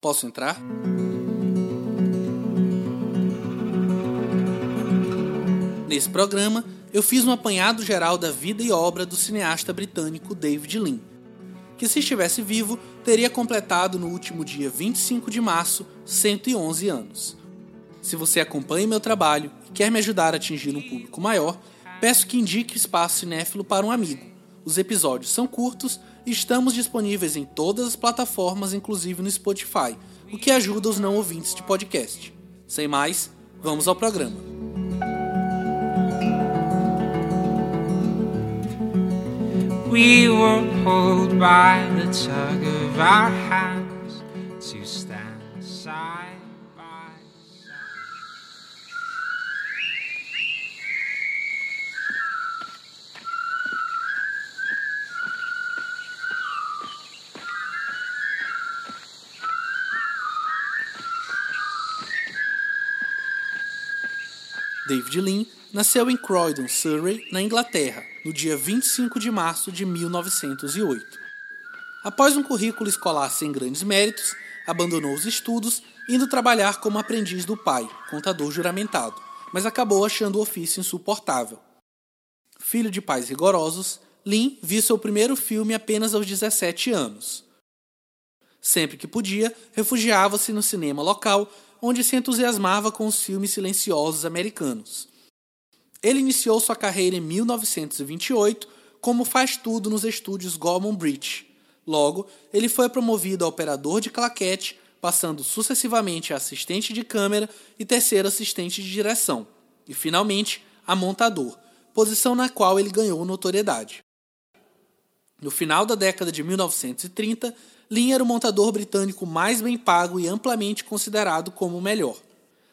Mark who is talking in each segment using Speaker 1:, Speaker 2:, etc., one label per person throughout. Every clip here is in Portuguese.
Speaker 1: Posso entrar? Nesse programa, eu fiz um apanhado geral da vida e obra do cineasta britânico David Lean, que se estivesse vivo teria completado no último dia 25 de março 111 anos. Se você acompanha meu trabalho e quer me ajudar a atingir um público maior, peço que indique o Espaço Cinéfilo para um amigo. Os episódios são curtos estamos disponíveis em todas as plataformas, inclusive no Spotify, o que ajuda os não ouvintes de podcast. Sem mais, vamos ao programa. We were pulled by the tug of our hands David Lean nasceu em Croydon, Surrey, na Inglaterra, no dia 25 de março de 1908. Após um currículo escolar sem grandes méritos, abandonou os estudos, indo trabalhar como aprendiz do pai, contador juramentado, mas acabou achando o ofício insuportável. Filho de pais rigorosos, Lin viu seu primeiro filme apenas aos 17 anos. Sempre que podia, refugiava-se no cinema local, onde se entusiasmava com os filmes silenciosos americanos. Ele iniciou sua carreira em 1928 como faz-tudo nos estúdios Gorman Bridge. Logo, ele foi promovido a operador de claquete, passando sucessivamente a assistente de câmera e terceiro assistente de direção, e finalmente a montador, posição na qual ele ganhou notoriedade. No final da década de 1930, Lin era o montador britânico mais bem pago e amplamente considerado como o melhor.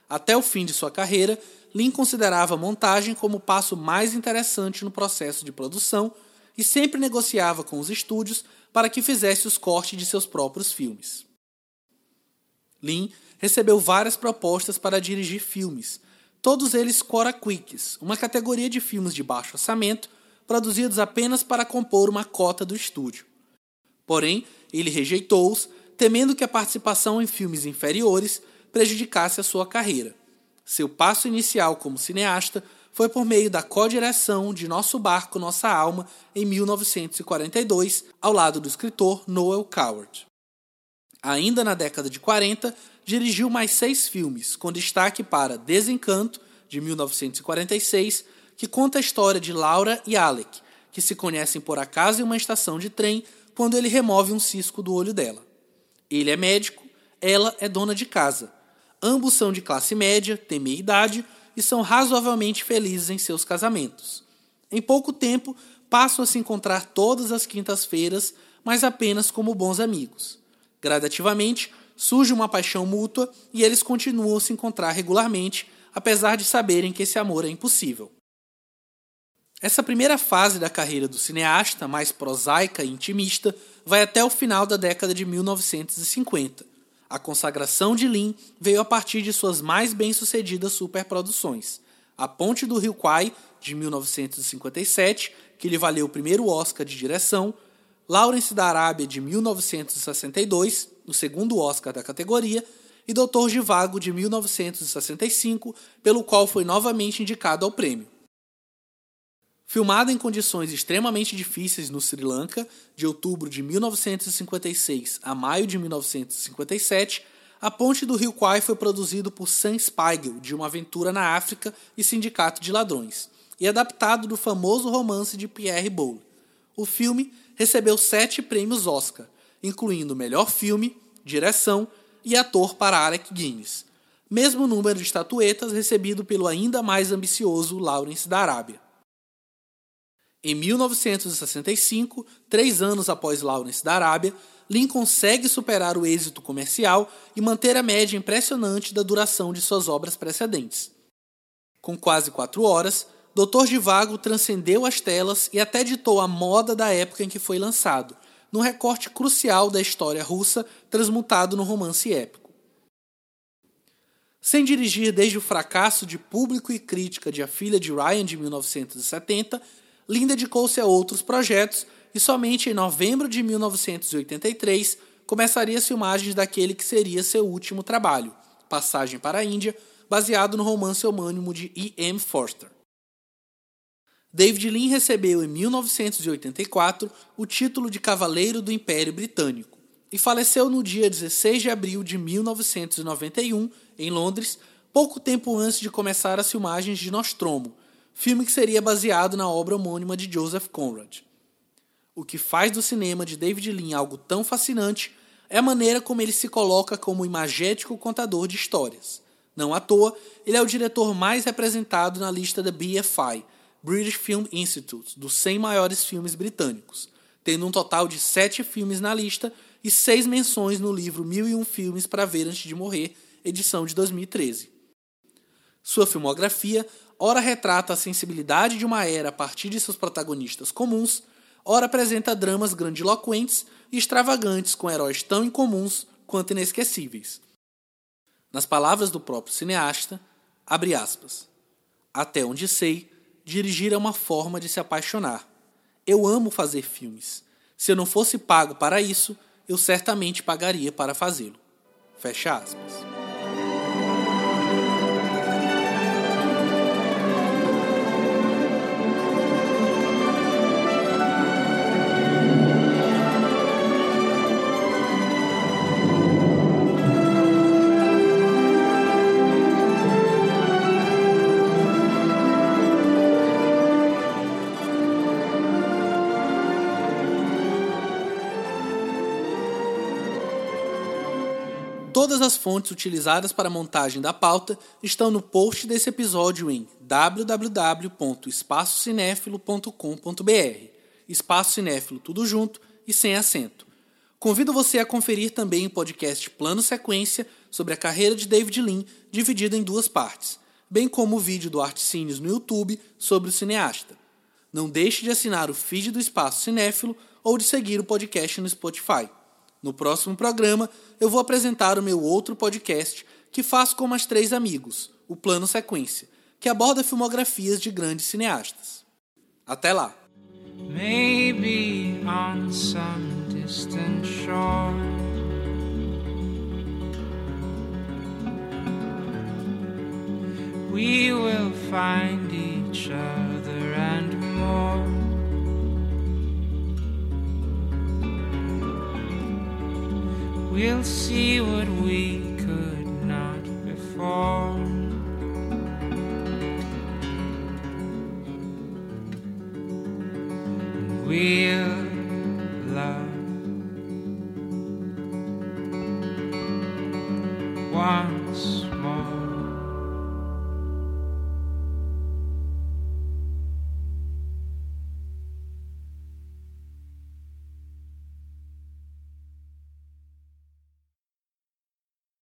Speaker 1: Até o fim de sua carreira, Lin considerava a montagem como o passo mais interessante no processo de produção e sempre negociava com os estúdios para que fizesse os cortes de seus próprios filmes. Lin recebeu várias propostas para dirigir filmes, todos eles Cora Quicks, uma categoria de filmes de baixo orçamento produzidos apenas para compor uma cota do estúdio. Porém, ele rejeitou-os, temendo que a participação em filmes inferiores prejudicasse a sua carreira. Seu passo inicial como cineasta foi por meio da co-direção de Nosso Barco, Nossa Alma, em 1942, ao lado do escritor Noel Coward. Ainda na década de 40, dirigiu mais seis filmes, com destaque para Desencanto, de 1946, que conta a história de Laura e Alec, que se conhecem por acaso em uma estação de trem quando ele remove um cisco do olho dela. Ele é médico, ela é dona de casa. Ambos são de classe média, têm meia idade e são razoavelmente felizes em seus casamentos. Em pouco tempo, passam a se encontrar todas as quintas-feiras, mas apenas como bons amigos. Gradativamente, surge uma paixão mútua e eles continuam a se encontrar regularmente, apesar de saberem que esse amor é impossível. Essa primeira fase da carreira do cineasta, mais prosaica e intimista, vai até o final da década de 1950. A consagração de Lin veio a partir de suas mais bem-sucedidas superproduções: A Ponte do Rio Kwai, de 1957, que lhe valeu o primeiro Oscar de direção, Lawrence da Arábia, de 1962, o segundo Oscar da categoria, e Doutor Givago, de 1965, pelo qual foi novamente indicado ao prêmio. Filmado em condições extremamente difíceis no Sri Lanka, de outubro de 1956 a maio de 1957, A Ponte do Rio Kwai foi produzido por Sam Spiegel, de Uma Aventura na África e Sindicato de Ladrões, e adaptado do famoso romance de Pierre Boulle. O filme recebeu sete prêmios Oscar, incluindo Melhor Filme, Direção e Ator para Alec Guinness, mesmo número de estatuetas recebido pelo ainda mais ambicioso Lawrence da Arábia. Em 1965, três anos após Lawrence da Arábia, Lin consegue superar o êxito comercial e manter a média impressionante da duração de suas obras precedentes. Com quase quatro horas, Doutor Divago transcendeu as telas e até ditou a moda da época em que foi lançado, num recorte crucial da história russa transmutado no romance épico. Sem dirigir desde o fracasso de público e crítica de A Filha de Ryan de 1970, Lin dedicou-se a outros projetos e somente em novembro de 1983 começaria as filmagens daquele que seria seu último trabalho, Passagem para a Índia, baseado no romance homônimo de E. M. Forster. David Lean recebeu em 1984 o título de Cavaleiro do Império Britânico e faleceu no dia 16 de abril de 1991 em Londres, pouco tempo antes de começar as filmagens de Nostromo, filme que seria baseado na obra homônima de Joseph Conrad. O que faz do cinema de David Lean algo tão fascinante é a maneira como ele se coloca como imagético contador de histórias. Não à toa, ele é o diretor mais representado na lista da BFI, British Film Institute, dos 100 maiores filmes britânicos, tendo um total de 7 filmes na lista e 6 menções no livro 1001 Filmes para Ver Antes de Morrer, edição de 2013. Sua filmografia ora retrata a sensibilidade de uma era a partir de seus protagonistas comuns, ora apresenta dramas grandiloquentes e extravagantes com heróis tão incomuns quanto inesquecíveis. Nas palavras do próprio cineasta, abre aspas, até onde sei, dirigir é uma forma de se apaixonar. Eu amo fazer filmes. Se eu não fosse pago para isso, eu certamente pagaria para fazê-lo. Fecha aspas. Todas as fontes utilizadas para a montagem da pauta estão no post desse episódio em www.espaçocinéfilo.com.br. Espaço Cinéfilo tudo junto e sem acento. Convido você a conferir também o podcast Plano Sequência sobre a carreira de David Lean, dividido em duas partes, bem como o vídeo do Artcines no YouTube sobre o cineasta. Não deixe de assinar o feed do Espaço Cinéfilo ou de seguir o podcast no Spotify. No próximo programa, eu vou apresentar o meu outro podcast que faço com mais três amigos, o Plano Sequência, que aborda filmografias de grandes cineastas. Até lá! Maybe on some distant shore We will find each other once more.